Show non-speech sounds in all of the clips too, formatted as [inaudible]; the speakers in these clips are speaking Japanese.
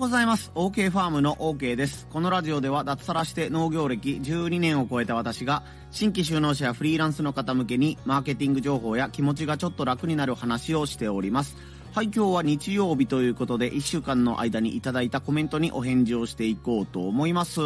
ございます。OK ファームの OK です。このラジオでは脱サラして農業歴12年を超えた私が新規就農者やフリーランスの方向けにマーケティング情報や気持ちがちょっと楽になる話をしております。はい、今日は日曜日ということで1週間の間にいただいたコメントにお返事をしていこうと思います。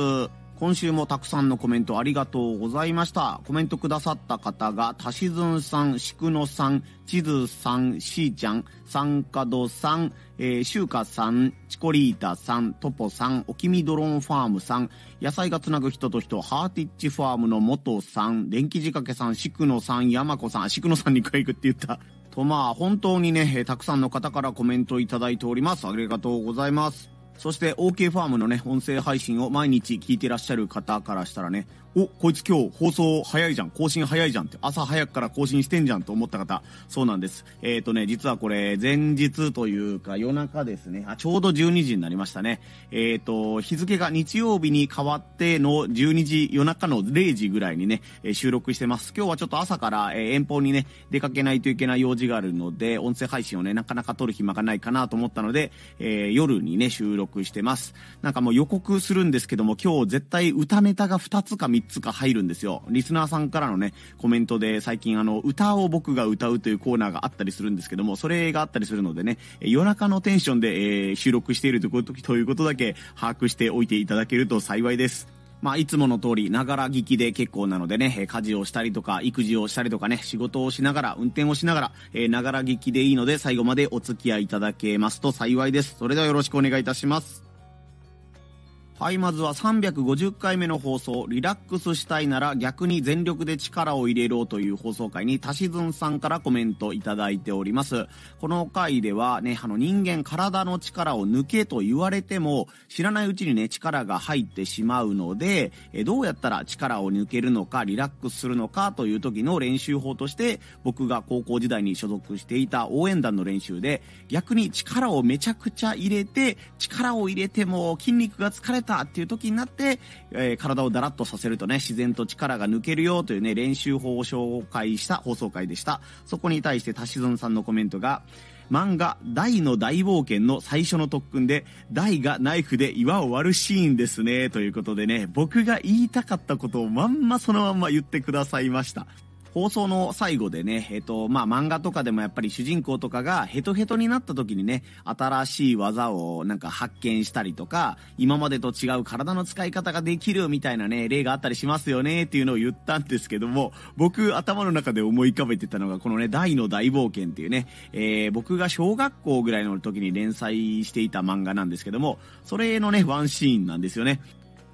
今週もたくさんのコメントありがとうございました。コメントくださった方が、たしずんさん、しくのさん、ちずさん、しーちゃん、さんかどさん、えー、しゅうかさん、チコリータさん、トポさん、おきみドローンファームさん、野菜がつなぐ人と人、ハーティッチファームの元さん、電気仕掛けさん、しくのさん、やまこさん、しくのさんに回行くって言った。とまあ、本当にね、たくさんの方からコメントいただいております。ありがとうございます。そして OK ファームのね、音声配信を毎日聞いてらっしゃる方からしたらね、お、こいつ今日放送早いじゃん、更新早いじゃんって、朝早くから更新してんじゃんと思った方、そうなんです。えっ、ー、とね、実はこれ、前日というか夜中ですね、あ、ちょうど12時になりましたね。えっ、ー、と、日付が日曜日に変わっての12時、夜中の0時ぐらいにね、え収録してます。今日はちょっと朝から、え遠方にね、出かけないといけない用事があるので、音声配信をね、なかなか撮る暇がないかなと思ったので、え夜にね、収録してます。なんかもう予告するんですけども、今日絶対歌ネタが2つか3つか入るんですよ。リスナーさんからのね、コメントで最近あの、歌を僕が歌うというコーナーがあったりするんですけども、それがあったりするのでね、夜中のテンションで、えー、収録しているというこということだけ把握しておいていただけると幸いです。まあ、いつもの通り、ながら聞きで結構なのでね、家事をしたりとか、育児をしたりとかね、仕事をしながら、運転をしながら、えながら聞きでいいので、最後までお付き合いいただけますと幸いです。それではよろしくお願いいたします。はい、まずは350回目の放送、リラックスしたいなら逆に全力で力を入れろという放送回に、たしずんさんからコメントいただいております。この回ではね、あの人間体の力を抜けと言われても、知らないうちにね、力が入ってしまうので、えどうやったら力を抜けるのか、リラックスするのかという時の練習法として、僕が高校時代に所属していた応援団の練習で、逆に力をめちゃくちゃ入れて、力を入れても筋肉が疲れたっていう時になって、えー、体をだらっとさせるとね、自然と力が抜けるよというね、練習法を紹介した放送回でした。そこに対してタシズンさんのコメントが、漫画、大の大冒険の最初の特訓で、大がナイフで岩を割るシーンですね。ということでね、僕が言いたかったことをまんまそのまんま言ってくださいました。放送の最後でね、えっ、と、まあ、漫画とかでもやっぱり主人公とかがヘトヘトになった時にね、新しい技をなんか発見したりとか、今までと違う体の使い方ができるみたいなね、例があったりしますよねっていうのを言ったんですけども、僕頭の中で思い浮かべてたのがこのね、大の大冒険っていうね、えー、僕が小学校ぐらいの時に連載していた漫画なんですけども、それのね、ワンシーンなんですよね。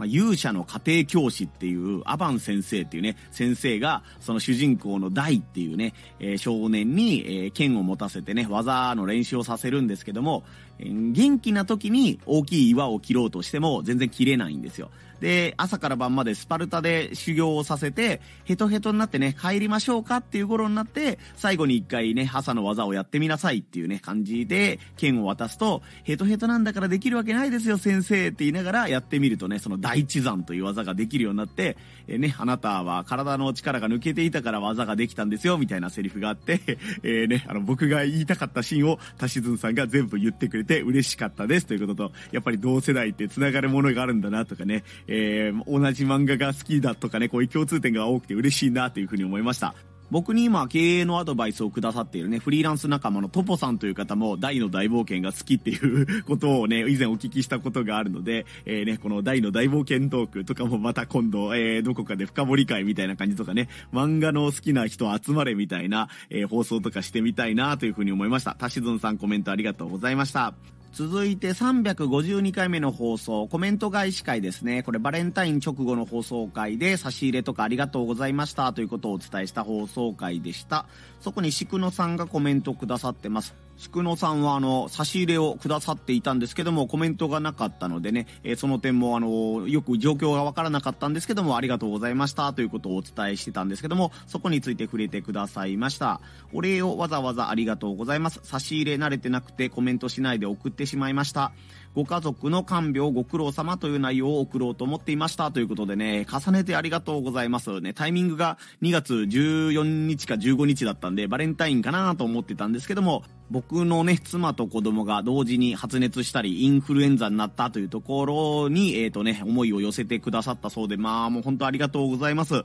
まあ、勇者の家庭教師っていうアバン先生っていうね、先生が、その主人公のダイっていうね、えー、少年に、えー、剣を持たせてね、技の練習をさせるんですけども、えー、元気な時に大きい岩を切ろうとしても全然切れないんですよ。で、朝から晩までスパルタで修行をさせて、ヘトヘトになってね、帰りましょうかっていう頃になって、最後に一回ね、朝の技をやってみなさいっていうね、感じで、剣を渡すと、ヘトヘトなんだからできるわけないですよ、先生って言いながらやってみるとね、その大地山という技ができるようになって、えね、あなたは体の力が抜けていたから技ができたんですよ、みたいなセリフがあって、[laughs] え、ね、あの、僕が言いたかったシーンを、たしずんさんが全部言ってくれて嬉しかったですということと、やっぱり同世代って繋がるものがあるんだなとかね、えー、同じ漫画が好きだとかね、こういう共通点が多くて嬉しいなというふうに思いました。僕に今経営のアドバイスをくださっているね、フリーランス仲間のトポさんという方も大の大冒険が好きっていうことをね、[laughs] 以前お聞きしたことがあるので、えー、ね、この大の大冒険トークとかもまた今度、えー、どこかで深掘り会みたいな感じとかね、漫画の好きな人集まれみたいな、えー、放送とかしてみたいなというふうに思いました。たしずんさんコメントありがとうございました。続いて352回目の放送、コメント返し会ですね。これバレンタイン直後の放送回で差し入れとかありがとうございましたということをお伝えした放送回でした。そこにしくのさんがコメントくださってます。つくのさんはあの差し入れをくださっていたんですけどもコメントがなかったのでね、えー、その点もあのよく状況がわからなかったんですけどもありがとうございましたということをお伝えしてたんですけどもそこについて触れてくださいました。お礼をわざわざありがとうございます。差し入れ慣れてなくてコメントしないで送ってしまいました。ご家族の看病ご苦労様という内容を送ろうと思っていましたということでね、重ねてありがとうございます。ね、タイミングが2月14日か15日だったんで、バレンタインかなと思ってたんですけども、僕のね、妻と子供が同時に発熱したり、インフルエンザになったというところに、えっ、ー、とね、思いを寄せてくださったそうで、まあもう本当ありがとうございます。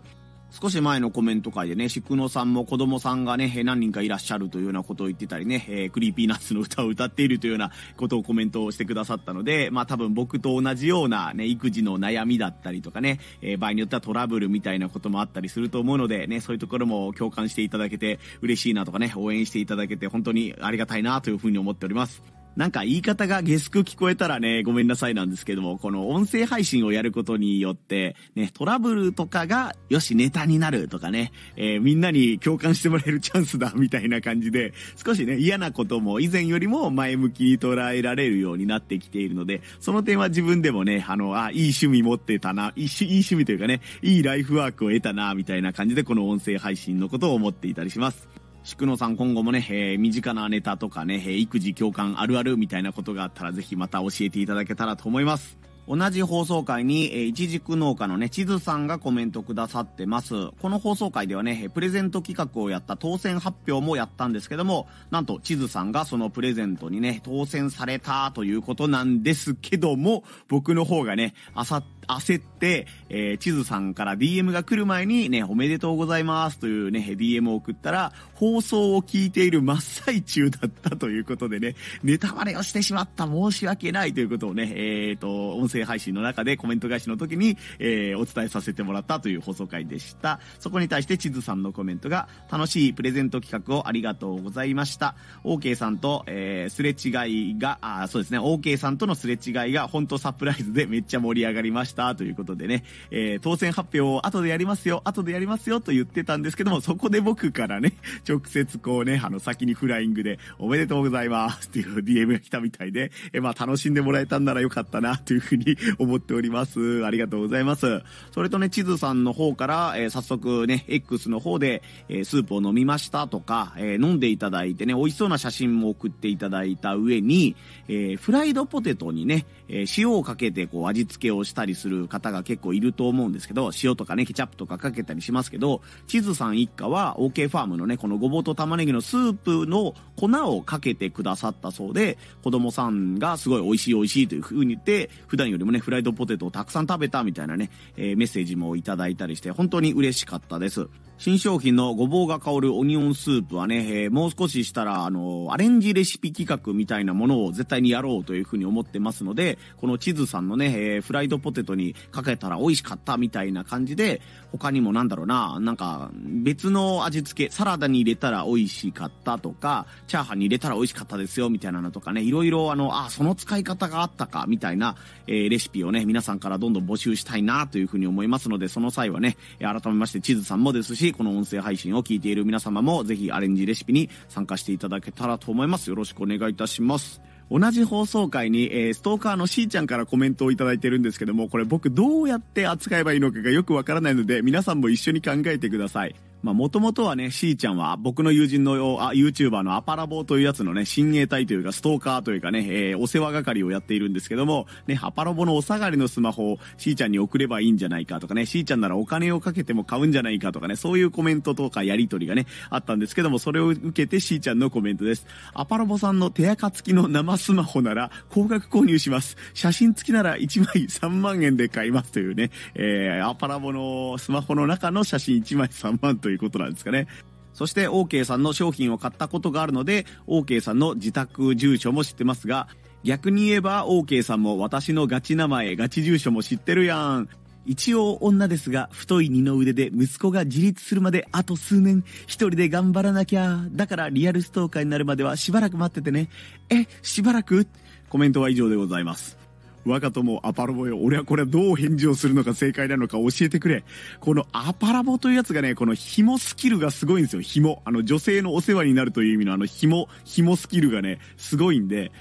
少し前のコメント回でね、宿野さんも子供さんがね、何人かいらっしゃるというようなことを言ってたりね、えー、 Creepy Nuts の歌を歌っているというようなことをコメントをしてくださったので、まあ多分僕と同じようなね、育児の悩みだったりとかね、えー、場合によってはトラブルみたいなこともあったりすると思うのでね、そういうところも共感していただけて嬉しいなとかね、応援していただけて本当にありがたいなというふうに思っております。なんか言い方がゲスく聞こえたらね、ごめんなさいなんですけども、この音声配信をやることによって、ね、トラブルとかが、よし、ネタになるとかね、えー、みんなに共感してもらえるチャンスだ、みたいな感じで、少しね、嫌なことも以前よりも前向きに捉えられるようになってきているので、その点は自分でもね、あの、あ、いい趣味持ってたな、いいいい趣味というかね、いいライフワークを得たな、みたいな感じで、この音声配信のことを思っていたりします。宿野さん今後もね、えー、身近なネタとかね、えー、育児共感あるあるみたいなことがあったらぜひまた教えていただけたらと思います。同じ放送回に、えー、一軸農家のね、地図さんがコメントくださってます。この放送回ではね、プレゼント企画をやった当選発表もやったんですけども、なんと地図さんがそのプレゼントにね、当選されたということなんですけども、僕の方がね、あさ、焦って、えー、地図さんから DM が来る前にね、おめでとうございますというね、DM を送ったら、放送を聞いている真っ最中だったということでね、ネタバレをしてしまった申し訳ないということをね、えっ、ー、と、音声配信の中でコメント返しの時に、えー、お伝えさせてもらったという放送回でした。そこに対して地図さんのコメントが、楽しいプレゼント企画をありがとうございました。OK さんと、えー、すれ違いが、あ、そうですね、OK さんとのすれ違いが本当サプライズでめっちゃ盛り上がりましたということでね、えー、当選発表を後でやりますよ、後でやりますよと言ってたんですけども、そこで僕からね、直接こうね、あの先にフライングで、おめでとうございますっていう DM が来たみたいで、えー、まあ楽しんでもらえたんならよかったなというふうに思っております。ありがとうございます。それとね、地図さんの方から、えー、早速ね、X の方で、えー、スープを飲みましたとか、えー、飲んでいただいてね、美味しそうな写真も送っていただいた上に、えフライドポテトにね、え塩をかけてこう味付けをしたりする方が結構いると思うんですけど、塩とかね、ケチャップとかかけたりしますけど、地図さん一家は OK ファームのね、このごぼうと玉ねぎのスープの粉をかけてくださったそうで、子供さんがすごい美味しい美味しいという風に言って、普段よよりもね、フライドポテトをたくさん食べたみたいなね、えー、メッセージもいただいたりして、本当に嬉しかったです。新商品のごぼうが香るオニオンスープはね、えー、もう少ししたら、あの、アレンジレシピ企画みたいなものを絶対にやろうというふうに思ってますので、この地図さんのね、えー、フライドポテトにかけたら美味しかったみたいな感じで、他にもなんだろうな、なんか別の味付け、サラダに入れたら美味しかったとか、チャーハンに入れたら美味しかったですよみたいなのとかね、いろいろあの、あ、その使い方があったかみたいな、えー、レシピをね、皆さんからどんどん募集したいなというふうに思いますので、その際はね、改めまして地図さんもですし、この音声配信を聞いている皆様もぜひアレンジレシピに参加していただけたらと思います。よろしくお願いいたします。同じ放送回に、えー、ストーカーのしーちゃんからコメントをいただいてるんですけども、これ僕どうやって扱えばいいのかがよくわからないので、皆さんも一緒に考えてください。まあ、もともとはね、しーちゃんは僕の友人のあ YouTuber のアパラボというやつのね、親衛隊というかストーカーというかね、えー、お世話係をやっているんですけども、ね、アパラボのお下がりのスマホをしーちゃんに送ればいいんじゃないかとかね、しーちゃんならお金をかけても買うんじゃないかとかね、そういうコメントとかやりとりがね、あったんですけども、それを受けてしーちゃんのコメントです。アパラボさんの手垢付きの生スマホなら高額購入します。写真付きなら1枚3万円で買いますというね、えー、アパラボのスマホの中の写真1枚3万ということなんですかね。そして OK さんの商品を買ったことがあるので、OK さんの自宅住所も知ってますが、逆に言えば OK さんも私のガチ名前、ガチ住所も知ってるやん。一応女ですが、太い二の腕で息子が自立するまであと数年、一人で頑張らなきゃ。だからリアルストーカーになるまではしばらく待っててね。え、しばらく？コメントは以上でございます。我が友アパラボよ。俺はこれはどう返事をするのか正解なのか教えてくれ。このアパラボというやつがね、この紐スキルがすごいんですよ。紐。あの女性のお世話になるという意味のあの紐、紐スキルがね、すごいんで、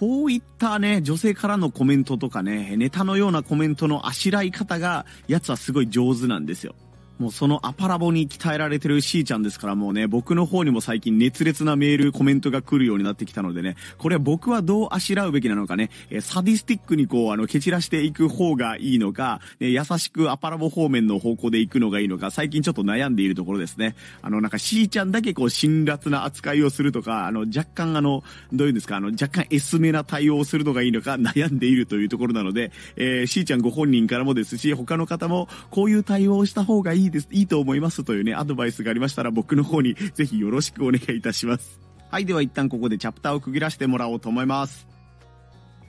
こういったね、女性からのコメントとかね、ネタのようなコメントのあしらい方が、やつはすごい上手なんですよ。もうそのアパラボに鍛えられてるしーちゃんですからもうね、僕の方にも最近熱烈なメール、コメントが来るようになってきたのでね、これは僕はどうあしらうべきなのかね、えサディスティックにこう、あの、蹴散らしていく方がいいのか、ね、優しくアパラボ方面の方向で行くのがいいのか、最近ちょっと悩んでいるところですね。あの、なんかしーちゃんだけこう、辛辣な扱いをするとか、あの、若干あの、どういうんですか、あの、若干エスめな対応をするのがいいのか悩んでいるというところなので、えー、しーちゃんご本人からもですし、他の方もこういう対応をした方がいいいいです、いいと思いますますというね、アドバイスがありましたら僕の方にぜひよろしくお願いいたします。はい、では一旦ここでチャプターを区切らせてもらおうと思います。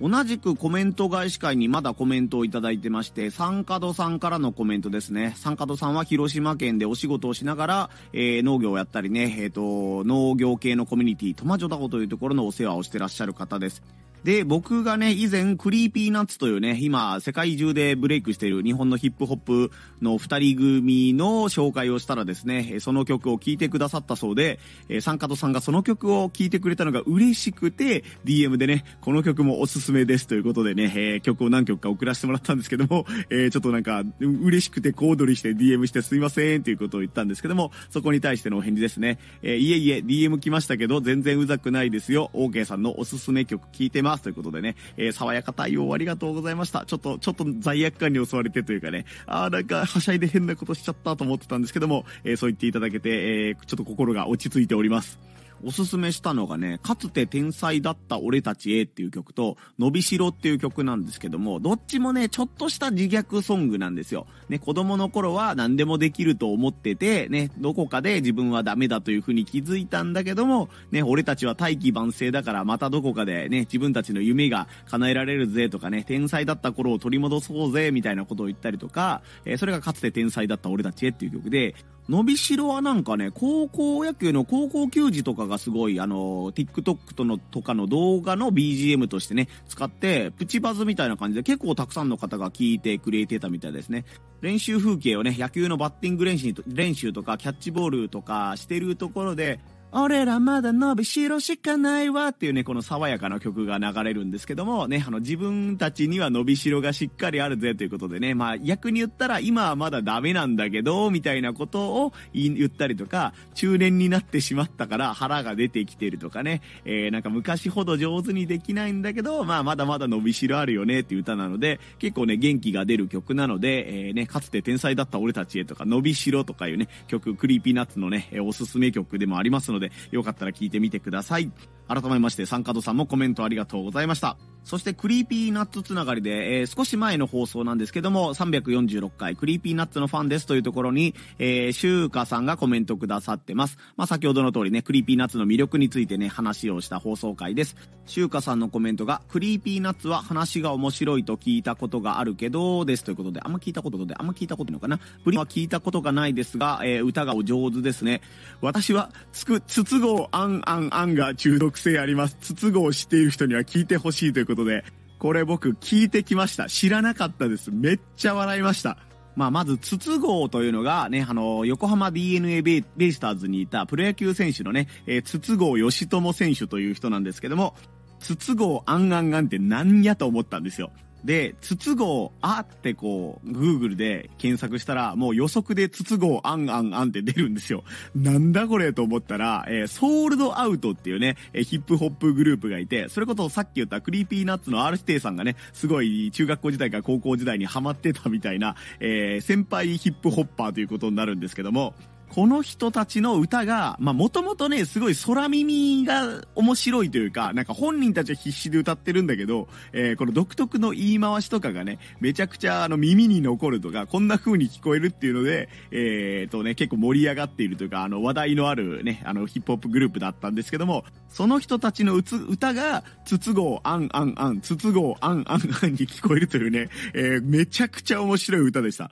同じくコメント返し会にまだコメントをいただいてまして、三角さんからのコメントですね。三角さんは広島県でお仕事をしながら、えー、農業をやったりね、えっ、ー、と、農業系のコミュニティ、トマジョダコというところのお世話をしてらっしゃる方です。で、僕がね、以前、 Creepy Nuts というね、今、世界中でブレイクしている日本のヒップホップの二人組の紹介をしたらですね、その曲を聴いてくださったそうで、サンカトさんがその曲を聴いてくれたのが嬉しくて、DM でね、この曲もおすすめですということでね、え、曲を何曲か送らせてもらったんですけども、え、ちょっとなんか、嬉しくて小躍りして DM してすいませんということを言ったんですけども、そこに対してのお返事ですね。え、いえいえ、DM 来ましたけど、全然うざくないですよ。OK さんのおすすめ曲聴いてます。ますということでね、えー、爽やか対応ありがとうございました。ちょっと、ちょっと罪悪感に襲われてというかね、あーなんか、はしゃいで変なことしちゃったと思ってたんですけども、えー、そう言っていただけて、えー、ちょっと心が落ち着いております。おすすめしたのがね、かつて天才だった俺たちへっていう曲と、伸びしろっていう曲なんですけども、どっちもね、ちょっとした自虐ソングなんですよ。ね、子供の頃は何でもできると思ってて、ね、どこかで自分はダメだという風に気づいたんだけども、ね、俺たちは大器晩成だからまたどこかでね、自分たちの夢が叶えられるぜとかね、天才だった頃を取り戻そうぜみたいなことを言ったりとか、えー、それがかつて天才だった俺たちへっていう曲で、伸びしろはなんかね、高校野球の高校球児とかがすごい、あの、TikTok との、とかの動画の BGM としてね、使って、プチバズみたいな感じで結構たくさんの方が聞いてくれてたみたいですね。練習風景をね、野球のバッティング練習練習とか、キャッチボールとかしてるところで、俺らまだ伸びしろしかないわっていうね、この爽やかな曲が流れるんですけども、ね、あの自分たちには伸びしろがしっかりあるぜということでね、まあ逆に言ったら今はまだダメなんだけど、みたいなことを言ったりとか、中年になってしまったから腹が出てきてるとかね、えー、なんか昔ほど上手にできないんだけど、まあまだまだ伸びしろあるよねっていう歌なので、結構ね、元気が出る曲なので、えー、ね、かつて天才だった俺たちへとか、伸びしろとかいうね、曲、 Creepy Nuts のね、おすすめ曲でもありますので、で、よかったら聞いてみてください。改めまして、サンカドさんもコメントありがとうございました。そして、 Creepy Nuts つながりで、えー、少し前の放送なんですけども、346回、 Creepy Nuts のファンですというところに、えー、シューカさんがコメントくださってます。まあ、先ほどの通りね、 Creepy Nuts の魅力についてね、話をした放送回です。シューカさんのコメントが、 Creepy Nuts は話が面白いと聞いたことがあるけど、ですということで、あんま聞いたことで、あんま聞いたことないのかな？プリは聞いたことがないですが、えー、歌がお上手ですね。私は、つく、筒香あんあんあんが中毒性あります。筒香を知っている人には聞いてほしいということで、これ僕聞いてきました。知らなかったです。めっちゃ笑いました。まあ、まず、筒香というのがね、あの、横浜 DNA ベイスターズにいたプロ野球選手のね、えー、筒香義友選手という人なんですけども、筒香あんあんあんって何やと思ったんですよ。で、筒香あってこう、Google で検索したら、もう予測で筒香あんあんあんって出るんですよ。なんだこれと思ったら、えー、 SOUL'd OUT っていうね、えー、ヒップホップグループがいて、それこそさっき言った Creepy Nuts の R 指定さんがね、すごい中学校時代から高校時代にハマってたみたいな、えー、先輩ヒップホッパーということになるんですけども、この人たちの歌が、まあ、もともとね、すごい空耳が面白いというか、なんか本人たちは必死で歌ってるんだけど、えー、この独特の言い回しとかがね、めちゃくちゃあの耳に残るとか、こんな風に聞こえるっていうので、えー、とね、結構盛り上がっているというか、あの話題のあるね、あのヒップホップグループだったんですけども、その人たちの歌が、筒香あんあんあん、筒香あんあんあんに聞こえるというね、えー、めちゃくちゃ面白い歌でした。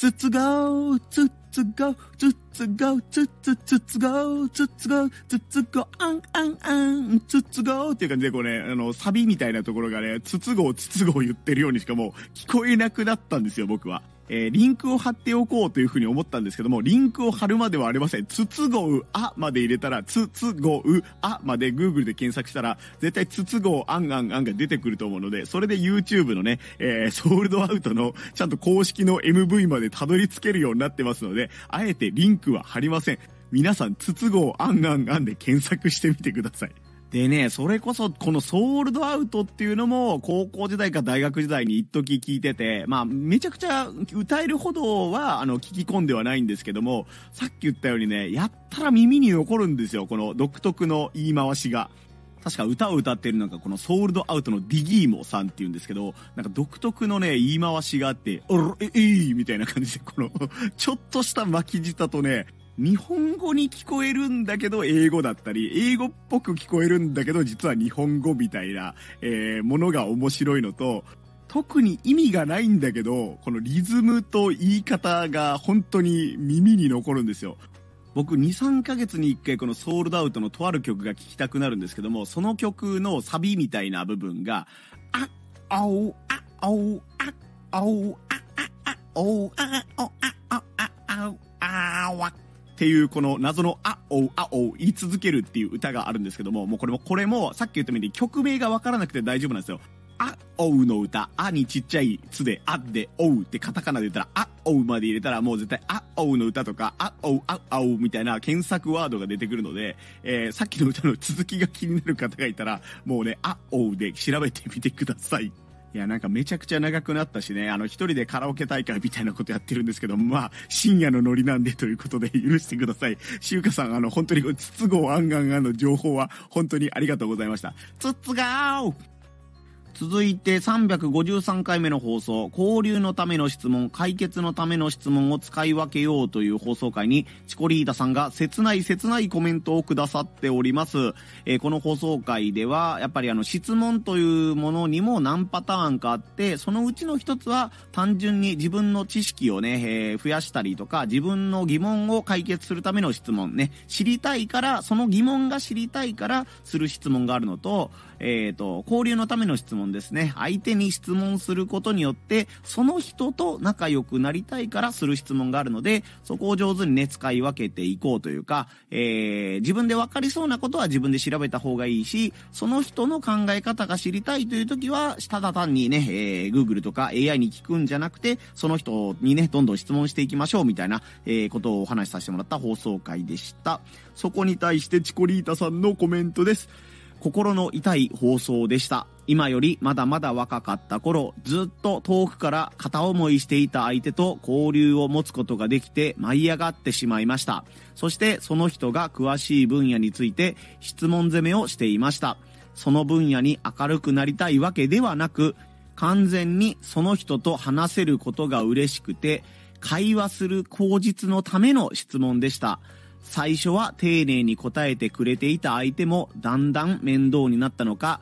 つつがお、つつがお、つつがお、つつつつがお、つつがお、つつがお、あんあんあん、つつがおっていう感じでこれ、あの、サビみたいなところがね、つつごうつつごう言ってるようにしかもう聞こえなくなったんですよ、僕は。えー、リンクを貼っておこうというふうに思ったんですけども、リンクを貼るまではありません。つつごうあまで入れたら、つつごうあまで Google で検索したら、絶対つつごうあんあんあんが出てくると思うので、それで YouTube のね、えー、ソールドアウトのちゃんと公式の MV までたどり着けるようになってますので、あえてリンクは貼りません。皆さん、つつごうあんあんあんで検索してみてください。でね、それこそ、このソールドアウトっていうのも、高校時代か大学時代に一時聞いてて、まあ、めちゃくちゃ歌えるほどは、あの、聞き込んではないんですけども、さっき言ったようにね、やったら耳に残るんですよ、この独特の言い回しが。確か歌を歌ってるのがこのソールドアウトのディギーモさんっていうんですけど、なんか独特のね、言い回しがあって、おろ、え、えー、みたいな感じで、この [laughs] ちょっとした巻き舌とね、日本語に聞こえるんだけど英語だったり、英語っぽく聞こえるんだけど実は日本語みたいな、えー、ものが面白いのと、特に意味がないんだけど、このリズムと言い方が本当に耳に残るんですよ。僕2、3ヶ月に1回このソールドアウトのとある曲が聴きたくなるんですけども、その曲のサビみたいな部分が、あ、あお、あ、あお、あ、あお、あ、あ、あ、お、あ、お、あ、あ、あ、あ、ああ、わ、ていうこの謎のあおうあおう言い続けるっていう歌があるんですけども、もうこれも、これもさっき言ったように曲名がわからなくて大丈夫なんですよ。あ、おうの歌、あにちっちゃいつで、あで、おうってカタカナで言ったら、あ、おうまで入れたらもう絶対、あ、おうの歌とか、あ、おう、あ、おうみたいな検索ワードが出てくるので、えー、さっきの歌の続きが気になる方がいたら、もうね、あ、おうで調べてみてください。いや、なんかめちゃくちゃ長くなったしね、あの、一人でカラオケ大会みたいなことやってるんですけど、まあ、深夜のノリなんでということで許してください。しゅうかさん、あの、本当に、つつごあんがんがんの情報は、本当にありがとうございました。つつがー続いて353回目の放送、交流のための質問、解決のための質問を使い分けようという放送回に、チコリータさんが切ない切ないコメントをくださっております。えー、この放送回では、やっぱりあの質問というものにも何パターンかあって、そのうちの一つは単純に自分の知識をね、えー、増やしたりとか、自分の疑問を解決するための質問ね、知りたいから、その疑問が知りたいからする質問があるのと、えっ、ー、と、交流のための質問ですね。相手に質問することによって、その人と仲良くなりたいからする質問があるので、そこを上手にね、使い分けていこうというか、えー、自分で分かりそうなことは自分で調べた方がいいし、その人の考え方が知りたいという時は、ただ単にね、えー、Google とか AI に聞くんじゃなくて、その人にね、どんどん質問していきましょうみたいな、えー、ことをお話しさせてもらった放送回でした。そこに対してチコリータさんのコメントです。心の痛い放送でした。今よりまだまだ若かった頃、ずっと遠くから片思いしていた相手と交流を持つことができて舞い上がってしまいました。そしてその人が詳しい分野について質問攻めをしていました。その分野に明るくなりたいわけではなく、完全にその人と話せることが嬉しくて、会話する口実のための質問でした。最初は丁寧に答えてくれていた相手もだんだん面倒になったのか、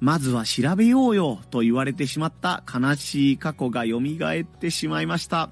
まずは調べようよと言われてしまった悲しい過去が蘇ってしまいました。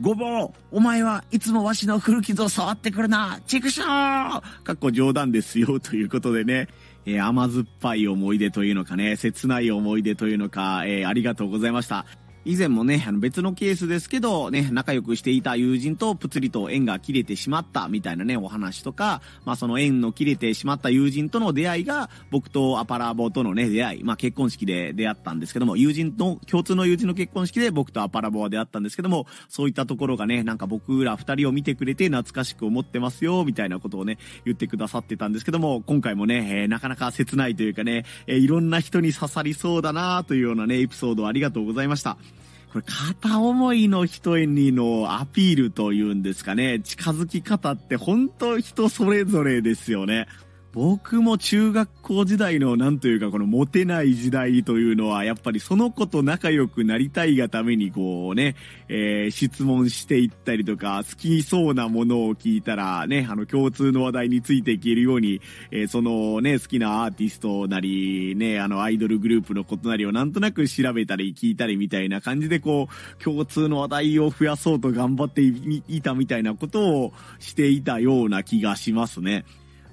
ごぼうお前はいつもわしの古傷を触ってくるな。畜生かっこ冗談ですよということでね、えー、甘酸っぱい思い出というのかね、切ない思い出というのか、えー、ありがとうございました。以前もね、あの別のケースですけど、ね、仲良くしていた友人とぷつりと縁が切れてしまったみたいなね、お話とか、まあその縁の切れてしまった友人との出会いが、僕とアパラボとのね、出会い、まあ結婚式で出会ったんですけども、友人と、共通の友人の結婚式で僕とアパラボは出会ったんですけども、そういったところがね、なんか僕ら二人を見てくれて懐かしく思ってますよ、みたいなことをね、言ってくださってたんですけども、今回もね、えー、なかなか切ないというかね、えー、いろんな人に刺さりそうだなというようなね、エピソードありがとうございました。これ片思いの人にのアピールというんですかね、近づき方って本当人それぞれですよね。僕も中学校時代のなんというかこのモテない時代というのはやっぱりその子と仲良くなりたいがためにこうね、えー、質問していったりとか好きそうなものを聞いたらね、あの共通の話題についていけるように、えー、そのね、好きなアーティストなりね、あのアイドルグループのことなりをなんとなく調べたり聞いたりみたいな感じでこう共通の話題を増やそうと頑張っていたみたいなことをしていたような気がしますね。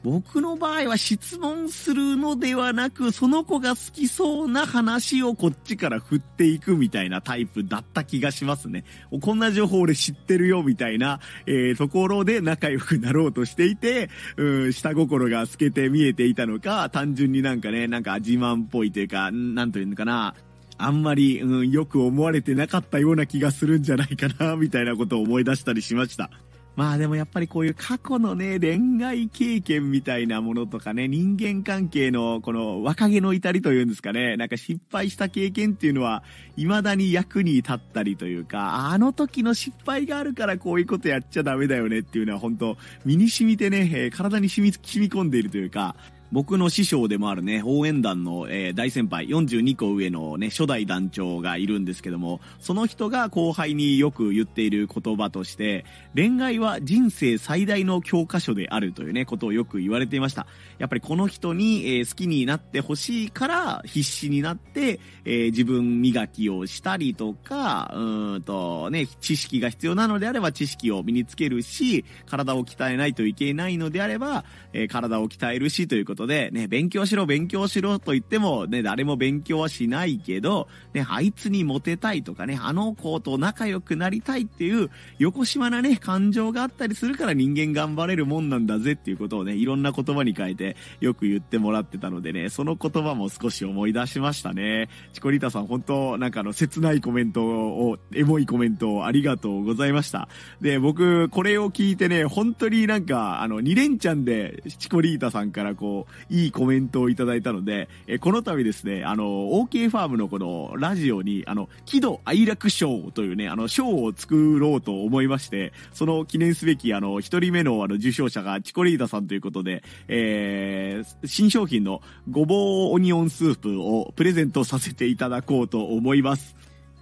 僕の場合は質問するのではなく、その子が好きそうな話をこっちから振っていくみたいなタイプだった気がしますね。こんな情報俺知ってるよみたいな、えー、ところで仲良くなろうとしていて、うん、下心が透けて見えていたのか、単純になんかね、なんか自慢っぽいというか、なんというのかな、あんまり、うん、よく思われてなかったような気がするんじゃないかな、みたいなことを思い出したりしました。まあでもやっぱりこういう過去のね、恋愛経験みたいなものとかね、人間関係のこの若気の至りというんですかね、なんか失敗した経験っていうのは、未だに役に立ったりというか、あの時の失敗があるからこういうことやっちゃダメだよねっていうのは本当身に染みてね、体に染み、染み込んでいるというか、僕の師匠でもあるね、応援団の、えー、大先輩、42個上のね、初代団長がいるんですけども、その人が後輩によく言っている言葉として、恋愛は人生最大の教科書であるというね、ことをよく言われていました。やっぱりこの人に、えー、好きになってほしいから必死になって、えー、自分磨きをしたりとか、うんとね、知識が必要なのであれば知識を身につけるし、体を鍛えないといけないのであれば、え、体を鍛えるしということで、ね、勉強しろ、勉強しろと言っても、ね、誰も勉強はしないけど、ね、あいつにモテたいとかね、あの子と仲良くなりたいっていう、横島なね、感情があったりするから人間頑張れるもんなんだぜっていうことをね、いろんな言葉に変えてよく言ってもらってたのでね、その言葉も少し思い出しましたね。チコリータさん、本当なんかあの、切ないコメントを、エモいコメントをありがとうございました。で、僕、これを聞いてね、本当になんか、あの、2連チャンで、チコリータさんからこう、いいコメントをいただいたので、えこの度ですね、あの、OK ファームのこのラジオに、あの、喜怒哀楽賞というね、あの、賞を作ろうと思いまして、その記念すべき、あの、一人目のあの、受賞者がチコリーダさんということで、えー、新商品のごぼうオニオンスープをプレゼントさせていただこうと思います。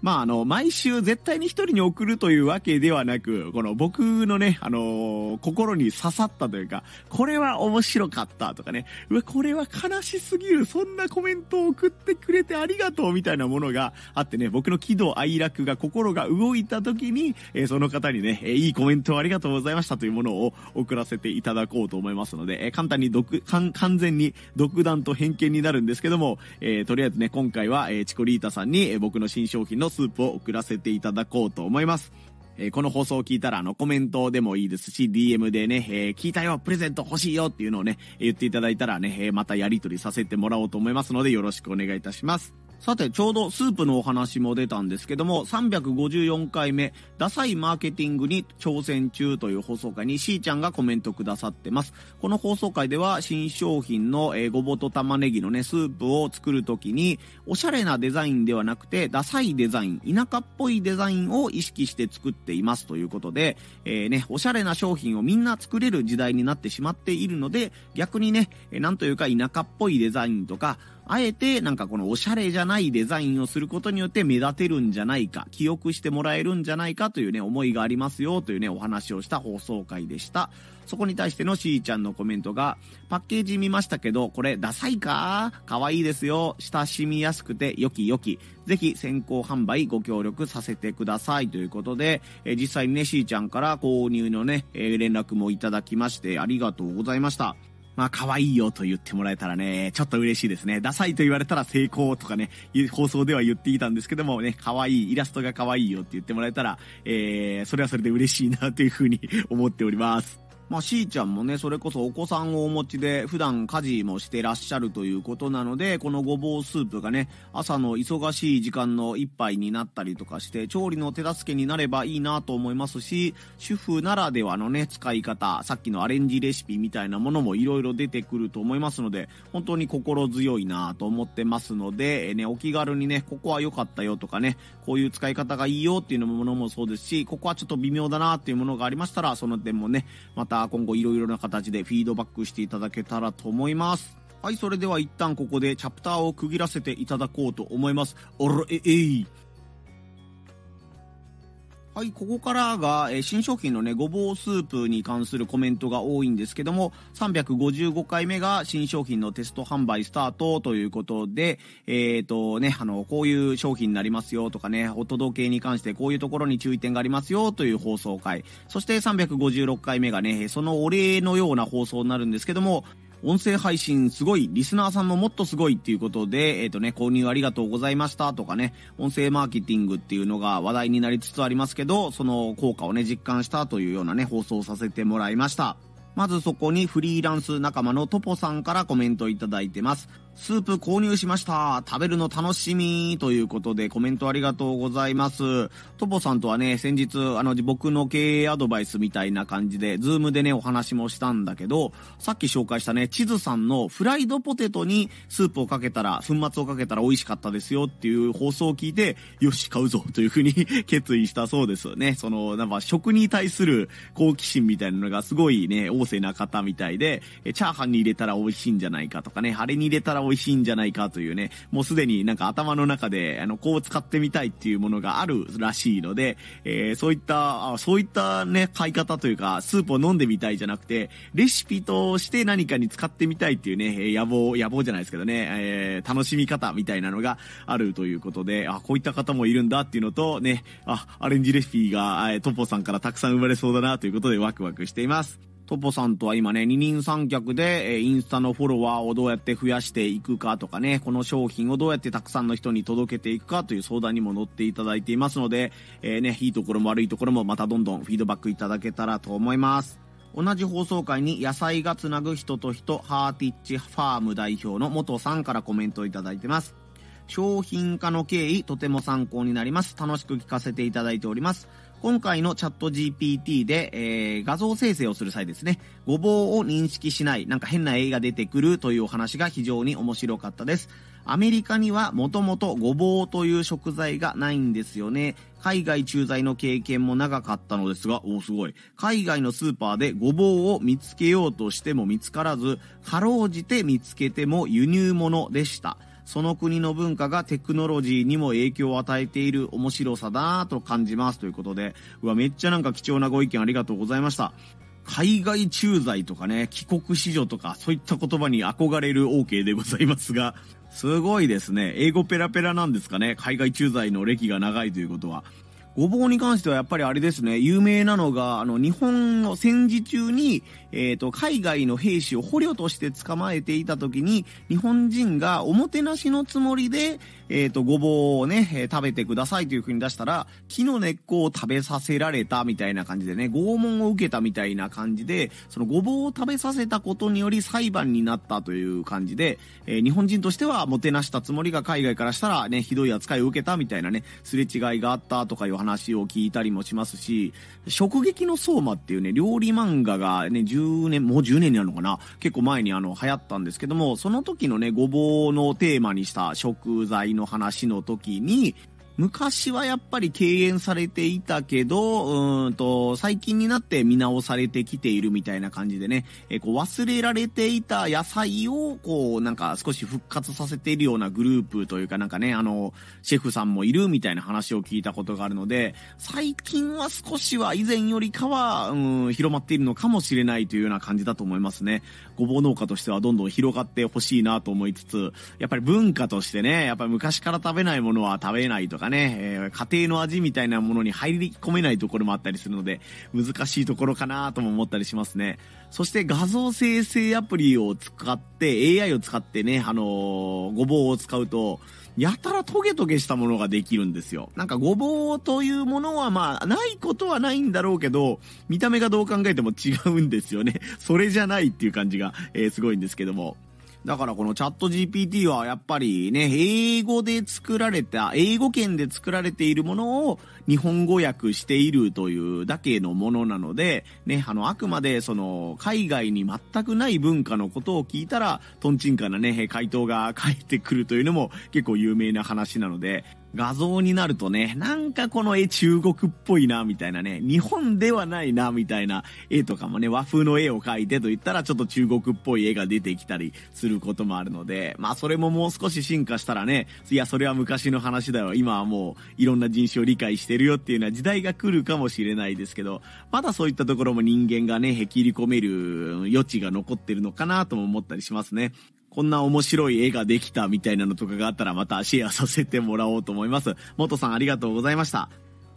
まあ、あの、毎週絶対に一人に送るというわけではなく、この僕のね、あのー、心に刺さったというか、これは面白かったとかね、うわ、これは悲しすぎる、そんなコメントを送ってくれてありがとうみたいなものがあってね、僕の喜怒哀楽が心が動いた時に、えー、その方にね、えー、いいコメントをありがとうございましたというものを送らせていただこうと思いますので、え、簡単に独、完全に独断と偏見になるんですけども、え、とりあえずね、今回は、え、チコリータさんに、え、僕の新商品のスープを送らせていただこうと思います。えー、この放送を聞いたら、あの、コメントでもいいですし、DM でね、えー、聞いたよ、プレゼント欲しいよっていうのをね、言っていただいたらね、えまたやり取りさせてもらおうと思いますので、よろしくお願いいたします。さて、ちょうどスープのお話も出たんですけども、354回目、ダサいマーケティングに挑戦中という放送回にしーちゃんがコメントくださってます。この放送回では新商品の、えー、ごぼと玉ねぎのね、スープを作るときに、おしゃれなデザインではなくて、ダサいデザイン、田舎っぽいデザインを意識して作っていますということで、えー、ね、おしゃれな商品をみんな作れる時代になってしまっているので、逆にね、えー、なんというか田舎っぽいデザインとか、あえてなんかこのおしゃれじゃないデザインをすることによって目立てるんじゃないか、記憶してもらえるんじゃないかというね、思いがありますよというね、お話をした放送回でした。そこに対してのしーちゃんのコメントが、パッケージ見ましたけど、これダサいか？可愛いですよ。親しみやすくて良き良き。ぜひ先行販売ご協力させてくださいということで、え実際にね、しーちゃんから購入のね、え連絡もいただきましてありがとうございました。まあ、可愛いよと言ってもらえたらね、ちょっと嬉しいですね。ダサいと言われたら成功とかね、放送では言っていたんですけどもね、可愛い、イラストが可愛いよって言ってもらえたら、えー、それはそれで嬉しいなというふうに思っております。まあ、しーちゃんもね、それこそお子さんをお持ちで、普段家事もしてらっしゃるということなので、このごぼうスープがね、朝の忙しい時間の一杯になったりとかして、調理の手助けになればいいなと思いますし、主婦ならではのね、使い方、さっきのアレンジレシピみたいなものもいろいろ出てくると思いますので、本当に心強いなと思ってますので、えね、お気軽にね、ここは良かったよとかね、こういう使い方がいいよっていうものもそうですし、ここはちょっと微妙だなっていうものがありましたら、その点もね、また今後いろいろな形でフィードバックしていただけたらと思います。はい、それでは一旦ここでチャプターを区切らせていただこうと思います。おろ、え、えい。はい、ここからが、えー、新商品のね、ごぼうスープに関するコメントが多いんですけども、355回目が新商品のテスト販売スタートということで、えっ、ー、とね、あの、こういう商品になりますよとかね、お届けに関してこういうところに注意点がありますよという放送回。そして356回目がね、そのお礼のような放送になるんですけども、音声配信すごい、リスナーさんももっとすごいっていうことで、えっ、ー、とね、購入ありがとうございましたとかね、音声マーケティングっていうのが話題になりつつありますけど、その効果をね、実感したというようなね、放送させてもらいました。まずそこにフリーランス仲間のトポさんからコメントいただいてます。スープ購入しました。食べるの楽しみ。ということでコメントありがとうございます。トポさんとはね、先日、あの、僕の経営アドバイスみたいな感じで、ズームでね、お話もしたんだけど、さっき紹介したね、地図さんのフライドポテトにスープをかけたら、粉末をかけたら美味しかったですよっていう放送を聞いて、よし、買うぞというふうに決意したそうですね。その、なんか食に対する好奇心みたいなのがすごいね、旺盛な方みたいで、チャーハンに入れたら美味しいんじゃないかとかね、あれに入れたら美味しいんじゃないかというね、もうすでになんか頭の中で、あの、こう使ってみたいっていうものがあるらしいので、えー、そういった、そういったね、買い方というか、スープを飲んでみたいじゃなくて、レシピとして何かに使ってみたいっていうね、野望、野望じゃないですけどね、えー、楽しみ方みたいなのがあるということで、あ、こういった方もいるんだっていうのと、ね、あ、アレンジレシピが、えー、トポさんからたくさん生まれそうだなということでワクワクしています。トポさんとは今ね、二人三脚で、えインスタのフォロワーをどうやって増やしていくかとかね、この商品をどうやってたくさんの人に届けていくかという相談にも乗っていただいていますので、えー、ね、いいところも悪いところもまたどんどんフィードバックいただけたらと思います。同じ放送回に野菜がつなぐ人と人、ハーティッチファーム代表の元さんからコメントをいただいてます。商品化の経緯、とても参考になります。楽しく聞かせていただいております。今回のチャット GPT で、えー、画像生成をする際ですね、ごぼうを認識しない、なんか変な絵が出てくるというお話が非常に面白かったです。アメリカにはもともとごぼうという食材がないんですよね。海外駐在の経験も長かったのですが、おすごい。海外のスーパーでごぼうを見つけようとしても見つからず、かろうじて見つけても輸入物でした。その国の文化がテクノロジーにも影響を与えている面白さだなと感じますということで、うわ、めっちゃなんか貴重なご意見ありがとうございました。海外駐在とかね、帰国子女とか、そういった言葉に憧れる OK でございますが、すごいですね。英語ペラペラなんですかね。海外駐在の歴が長いということは。ごぼうに関してはやっぱりあれですね、有名なのが、あの、日本の戦時中に、えっ、ー、と、海外の兵士を捕虜として捕まえていた時に、日本人がおもてなしのつもりで、えっ、ー、と、ごぼうをね、えー、食べてくださいという風に出したら、木の根っこを食べさせられたみたいな感じでね、拷問を受けたみたいな感じで、そのごぼうを食べさせたことにより裁判になったという感じで、え日本人としてはもてなしたつもりが海外からしたらね、ひどい扱いを受けたみたいなね、すれ違いがあったとかいう話を聞いたりもしますし、食撃の相馬っていうね、料理漫画がね、10年、もう10年になるのかな結構前にあの、流行ったんですけども、その時のね、ごぼうのテーマにした食材のの話の時に、昔はやっぱり敬遠されていたけど、うんと、最近になって見直されてきているみたいな感じでね、えこう忘れられていた野菜を、こう、なんか少し復活させているようなグループというかなんかね、あの、シェフさんもいるみたいな話を聞いたことがあるので、最近は少しは以前よりかは、うん、広まっているのかもしれないというような感じだと思いますね。ごぼう農家としてはどんどん広がってほしいなと思いつつ、やっぱり文化としてね、やっぱり昔から食べないものは食べないとかかね、えー、家庭の味みたいなものに入り込めないところもあったりするので、難しいところかなとも思ったりしますね。そして画像生成アプリを使って、AI を使ってね、あのー、ごぼうを使うと、やたらトゲトゲしたものができるんですよ。なんかごぼうというものはまあ、ないことはないんだろうけど、見た目がどう考えても違うんですよね。それじゃないっていう感じが、えー、すごいんですけども。だからこのチャット GPT はやっぱりね、英語で作られた、英語圏で作られているものを日本語訳しているというだけのものなので、ね、あの、あくまでその、海外に全くない文化のことを聞いたら、トンチンカなね、回答が返ってくるというのも結構有名な話なので、画像になるとね、なんかこの絵中国っぽいな、みたいなね、日本ではないな、みたいな絵とかもね、和風の絵を描いてと言ったら、ちょっと中国っぽい絵が出てきたりすることもあるので、まあそれももう少し進化したらね、いや、それは昔の話だよ。今はもういろんな人種を理解してるよっていうような時代が来るかもしれないですけど、まだそういったところも人間がね、へきり込める余地が残ってるのかなとも思ったりしますね。こんな面白い絵ができたみたいなのとかがあったらまたシェアさせてもらおうと思います。元さんありがとうございました。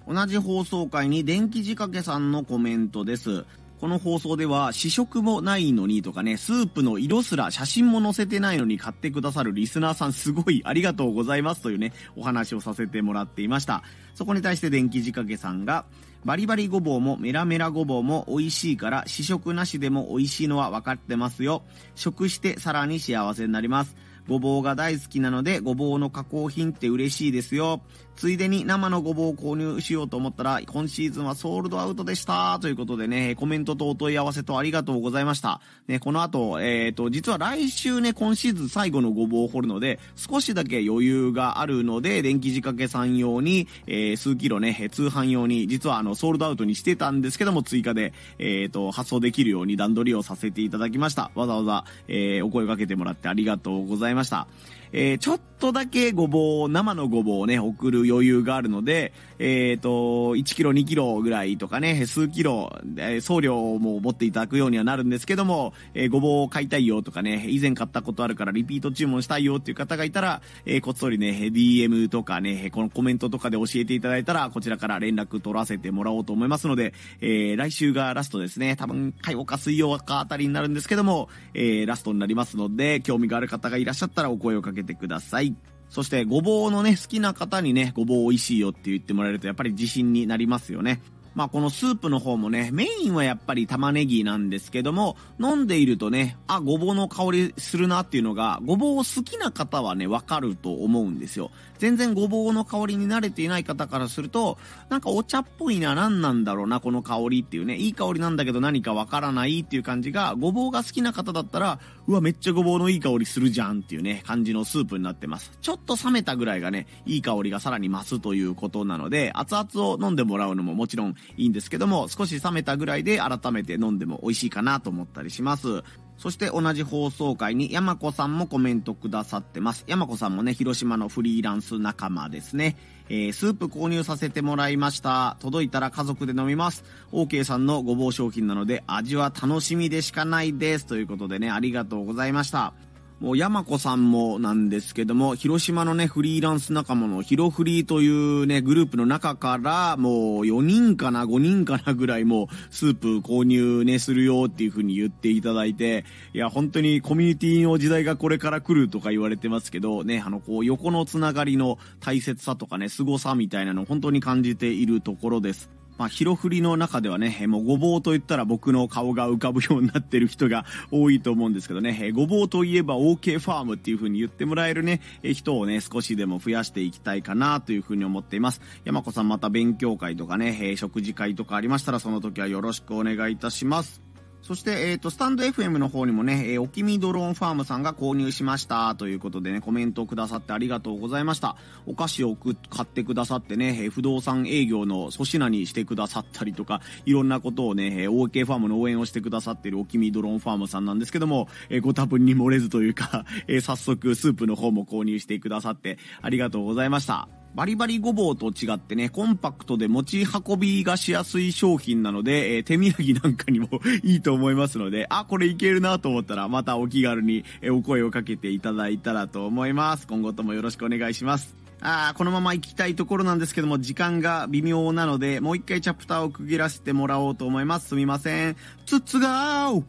同じ放送回に電気仕掛けさんのコメントです。この放送では試食もないのにとかね、スープの色すら写真も載せてないのに買ってくださるリスナーさんすごいありがとうございますというね、お話をさせてもらっていました。そこに対して電気仕掛けさんが、バリバリごぼうもメラメラごぼうも美味しいから試食なしでも美味しいのは分かってますよ。食してさらに幸せになります。ごぼうが大好きなので、ごぼうの加工品って嬉しいですよ。ついでに生のごぼうを購入しようと思ったら、今シーズンはソールドアウトでした。ということでね、コメントとお問い合わせとありがとうございました。ね、この後、えっ、ー、と、実は来週ね、今シーズン最後のごぼうを掘るので、少しだけ余裕があるので、電気仕掛けさん用に、えー、数キロね、通販用に、実はあの、ソールドアウトにしてたんですけども、追加で、えっ、ー、と、発送できるように段取りをさせていただきました。わざわざ、えお声掛けてもらってありがとうございました。えー、ちょっととだけごぼう、生のごぼうをね、送る余裕があるので、えっ、ー、と、1キロ、2キロぐらいとかね、数キロ、えー、送料も持っていただくようにはなるんですけども、えー、ごぼうを買いたいよとかね、以前買ったことあるからリピート注文したいよっていう方がいたら、えー、こっそりね、DM とかね、このコメントとかで教えていただいたら、こちらから連絡取らせてもらおうと思いますので、えー、来週がラストですね。多分、火曜か水曜かあたりになるんですけども、えー、ラストになりますので、興味がある方がいらっしゃったらお声をかけてください。そして、ごぼうのね、好きな方にね、ごぼう美味しいよって言ってもらえると、やっぱり自信になりますよね。まあこのスープの方もね、メインはやっぱり玉ねぎなんですけども、飲んでいるとね、あ、ごぼうの香りするなっていうのが、ごぼう好きな方はね、わかると思うんですよ。全然ごぼうの香りに慣れていない方からすると、なんかお茶っぽいな、何なんだろうな、この香りっていうね、いい香りなんだけど何かわからないっていう感じが、ごぼうが好きな方だったら、うわ、めっちゃごぼうのいい香りするじゃんっていうね、感じのスープになってます。ちょっと冷めたぐらいがね、いい香りがさらに増すということなので、熱々を飲んでもらうのももちろんいいんですけども、少し冷めたぐらいで改めて飲んでも美味しいかなと思ったりします。そして同じ放送回に山子さんもコメントくださってます。山子さんもね、広島のフリーランス仲間ですね。えー、スープ購入させてもらいました。届いたら家族で飲みます。OK さんのごぼう商品なので味は楽しみでしかないです。ということでね、ありがとうございました。もう山子さんもなんですけども、広島のね、フリーランス仲間のヒロフリーというね、グループの中から、もう4人かな、5人かなぐらいもうスープ購入ね、するよっていう風に言っていただいて、いや、本当にコミュニティの時代がこれから来るとか言われてますけど、ね、あの、こう、横のつながりの大切さとかね、凄さみたいなの本当に感じているところです。まあ、広振りの中ではね、もうごぼうと言ったら僕の顔が浮かぶようになってる人が多いと思うんですけどね、ごぼうといえば OK ファームっていう風に言ってもらえるね、人をね、少しでも増やしていきたいかなという風に思っています。山子さんまた勉強会とかね、食事会とかありましたらその時はよろしくお願いいたします。そして、えっ、ー、と、スタンド FM の方にもね、えー、おきみドローンファームさんが購入しましたということでね、コメントをくださってありがとうございました。お菓子を買ってくださってね、えー、不動産営業の粗品にしてくださったりとか、いろんなことをね、えー、OK ファームの応援をしてくださっているおきみドローンファームさんなんですけども、えー、ご多分に漏れずというか、えー、早速スープの方も購入してくださってありがとうございました。バリバリごぼうと違ってね、コンパクトで持ち運びがしやすい商品なので、えー、手土産なんかにもいいと思いますので、あ、これいけるなと思ったら、またお気軽にお声をかけていただいたらと思います。今後ともよろしくお願いします。あこのまま行きたいところなんですけども、時間が微妙なので、もう一回チャプターを区切らせてもらおうと思います。すみません。つつがー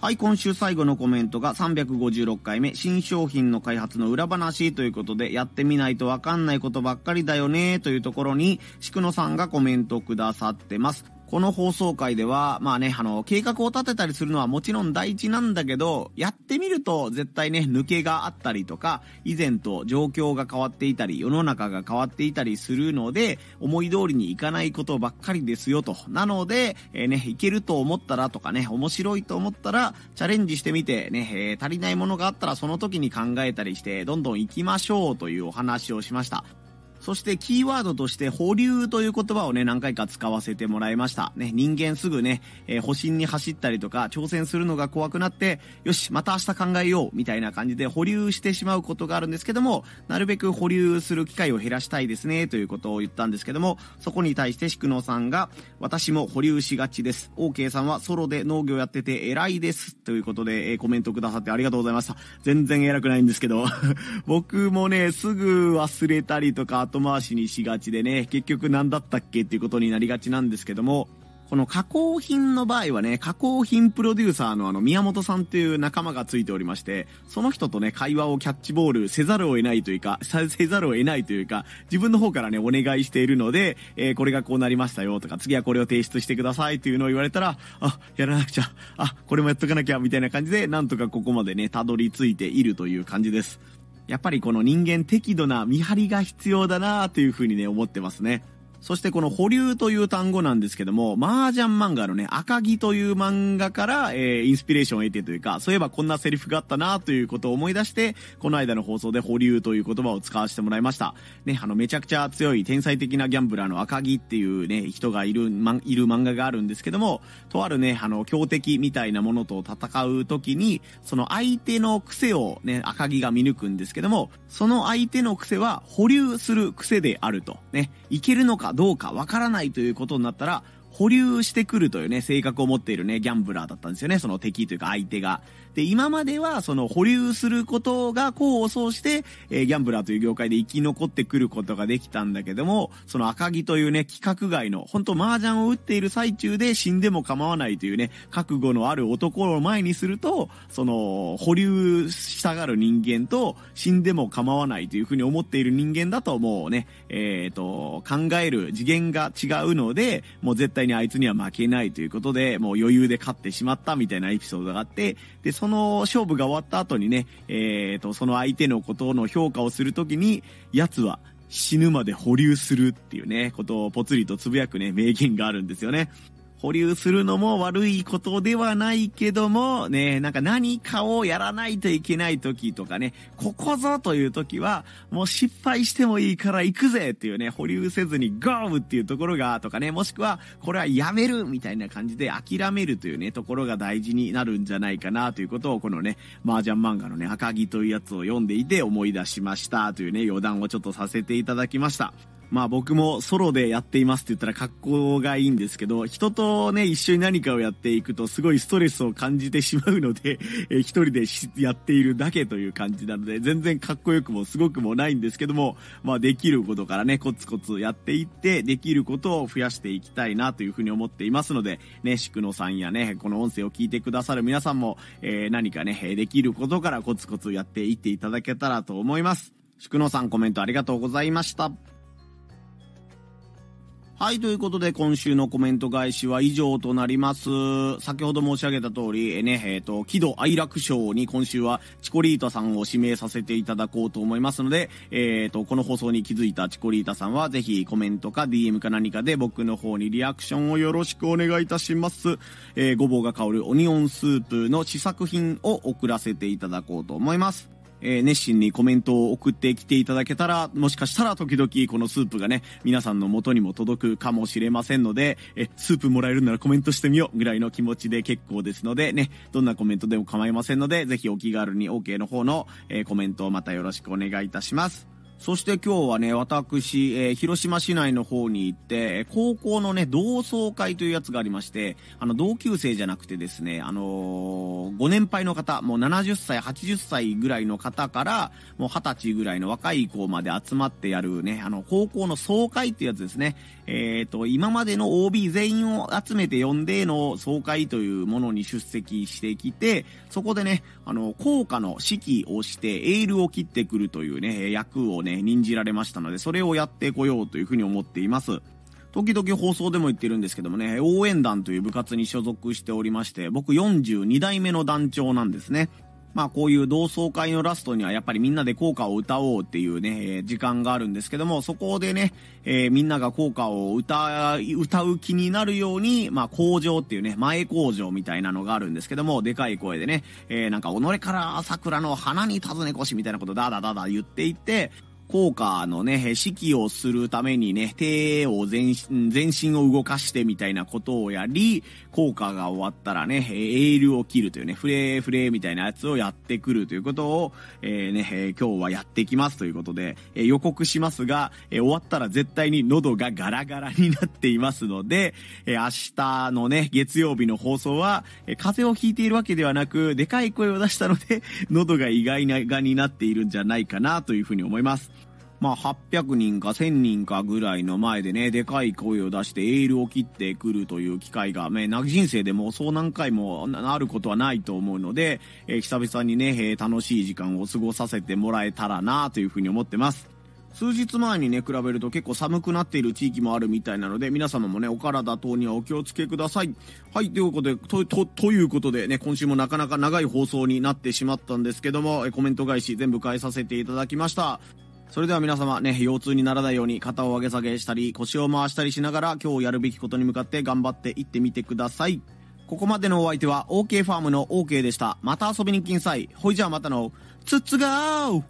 はい、今週最後のコメントが356回目、新商品の開発の裏話ということで、やってみないとわかんないことばっかりだよね、というところに、しくのさんがコメントくださってます。この放送回では、まあね、あの、計画を立てたりするのはもちろん大事なんだけど、やってみると絶対ね、抜けがあったりとか、以前と状況が変わっていたり、世の中が変わっていたりするので、思い通りにいかないことばっかりですよと。なので、えー、ね、いけると思ったらとかね、面白いと思ったら、チャレンジしてみて、ね、えー、足りないものがあったらその時に考えたりして、どんどん行きましょうというお話をしました。そしてキーワードとして保留という言葉をね、何回か使わせてもらいました。ね、人間すぐね、えー、保身に走ったりとか、挑戦するのが怖くなって、よし、また明日考えよう、みたいな感じで保留してしまうことがあるんですけども、なるべく保留する機会を減らしたいですね、ということを言ったんですけども、そこに対して宿野さんが、私も保留しがちです。OK さんはソロで農業やってて偉いです。ということで、えー、コメントくださってありがとうございました。全然偉くないんですけど、[laughs] 僕もね、すぐ忘れたりとか、後回しにしがちでね、結局何だったっけっていうことになりがちなんですけども、この加工品の場合はね、加工品プロデューサーのあの宮本さんっていう仲間がついておりまして、その人とね、会話をキャッチボールせざるを得ないというか、せざるを得ないというか、自分の方からね、お願いしているので、えー、これがこうなりましたよとか、次はこれを提出してくださいっていうのを言われたら、あ、やらなくちゃ、あ、これもやっとかなきゃ、みたいな感じで、なんとかここまでね、たどり着いているという感じです。やっぱりこの人間適度な見張りが必要だなというふうにね、思ってますね。そしてこの保留という単語なんですけども、麻雀漫画のね、赤木という漫画から、えー、インスピレーションを得てというか、そういえばこんなセリフがあったなということを思い出して、この間の放送で保留という言葉を使わせてもらいました。ね、あの、めちゃくちゃ強い天才的なギャンブラーの赤木っていうね、人がいる、ま、いる漫画があるんですけども、とあるね、あの、強敵みたいなものと戦う時に、その相手の癖をね、赤木が見抜くんですけども、その相手の癖は保留する癖であると。ね、いけるのかどうかわからないということになったら、保留してくるというね、性格を持っているね、ギャンブラーだったんですよね、その敵というか相手が。で、今まではその保留することが功を奏して、えー、ギャンブラーという業界で生き残ってくることができたんだけども、その赤木というね、規格外の、本当麻雀を打っている最中で死んでも構わないというね、覚悟のある男を前にすると、その、保留したがる人間と死んでも構わないというふうに思っている人間だともうね、えっ、ー、と、考える次元が違うので、もう絶対にあいつには負けないということで、もう余裕で勝ってしまったみたいなエピソードがあって、で、そのの勝負が終わった後にね、えーと、その相手のことの評価をするときに、奴は死ぬまで保留するっていうね、ことをぽつりとつぶやくね、名言があるんですよね。保留するのも悪いことではないけども、ね、なんか何かをやらないといけない時とかね、ここぞという時は、もう失敗してもいいから行くぜっていうね、保留せずにゴーっていうところが、とかね、もしくは、これはやめるみたいな感じで諦めるというね、ところが大事になるんじゃないかなということを、このね、麻雀漫画のね、赤木というやつを読んでいて思い出しましたというね、余談をちょっとさせていただきました。まあ僕もソロでやっていますって言ったら格好がいいんですけど、人とね、一緒に何かをやっていくとすごいストレスを感じてしまうので、[laughs] え一人でやっているだけという感じなので、全然かっこよくもすごくもないんですけども、まあできることからね、コツコツやっていって、できることを増やしていきたいなというふうに思っていますので、ね、宿野さんやね、この音声を聞いてくださる皆さんも、えー、何かね、できることからコツコツやっていっていただけたらと思います。宿野さんコメントありがとうございました。はい、ということで今週のコメント返しは以上となります。先ほど申し上げた通り、えね、えっ、ー、と、喜怒哀楽賞に今週はチコリータさんを指名させていただこうと思いますので、えっ、ー、と、この放送に気づいたチコリータさんはぜひコメントか DM か何かで僕の方にリアクションをよろしくお願いいたします。えー、ごぼうが香るオニオンスープの試作品を送らせていただこうと思います。えー、熱心にコメントを送ってきていただけたら、もしかしたら時々このスープがね、皆さんの元にも届くかもしれませんので、え、スープもらえるならコメントしてみようぐらいの気持ちで結構ですのでね、どんなコメントでも構いませんので、ぜひお気軽に OK の方の、えー、コメントをまたよろしくお願いいたします。そして今日はね、私、えー、広島市内の方に行って、高校のね、同窓会というやつがありまして、あの、同級生じゃなくてですね、あのー、ご年配の方、もう70歳、80歳ぐらいの方から、もう20歳ぐらいの若い子まで集まってやるね、あの、高校の総会ってやつですね。えっ、ー、と、今までの OB 全員を集めて呼んでの総会というものに出席してきて、そこでね、あの、効果の指揮をして、エールを切ってくるというね、役をね、ね、任じられましたので、それをやってこようというふうに思っています。時々放送でも言ってるんですけどもね、応援団という部活に所属しておりまして、僕42代目の団長なんですね。まあこういう同窓会のラストにはやっぱりみんなで校歌を歌おうっていうね、えー、時間があるんですけども、そこでね、えー、みんなが校歌を歌、歌う気になるように、まあ工場っていうね、前工場みたいなのがあるんですけども、でかい声でね、えー、なんか己から桜の花に尋ね越しみたいなことだだだだ言っていって、効果のね、指揮をするためにね、手を全身を動かしてみたいなことをやり、効果が終わったらね、エールを切るというね、フレーフレーみたいなやつをやってくるということを、えー、ね、え、今日はやってきますということで、え、予告しますが、え、終わったら絶対に喉がガラガラになっていますので、え、明日のね、月曜日の放送は、え、風邪をひいているわけではなく、でかい声を出したので、喉が意外ながになっているんじゃないかなというふうに思います。まあ、800人か1000人かぐらいの前でね、でかい声を出してエールを切ってくるという機会が、ね、人生でもそう何回もあることはないと思うので、えー、久々にね、えー、楽しい時間を過ごさせてもらえたらなというふうに思ってます。数日前にね、比べると結構寒くなっている地域もあるみたいなので、皆様もね、お体等にはお気をつけください。はい、ということで、と、と、ということでね、今週もなかなか長い放送になってしまったんですけども、コメント返し全部返させていただきました。それでは皆様ね、腰痛にならないように肩を上げ下げしたり、腰を回したりしながら今日やるべきことに向かって頑張っていってみてください。ここまでのお相手は OK ファームの OK でした。また遊びに来んさい。ほいじゃあまたの、つっつがー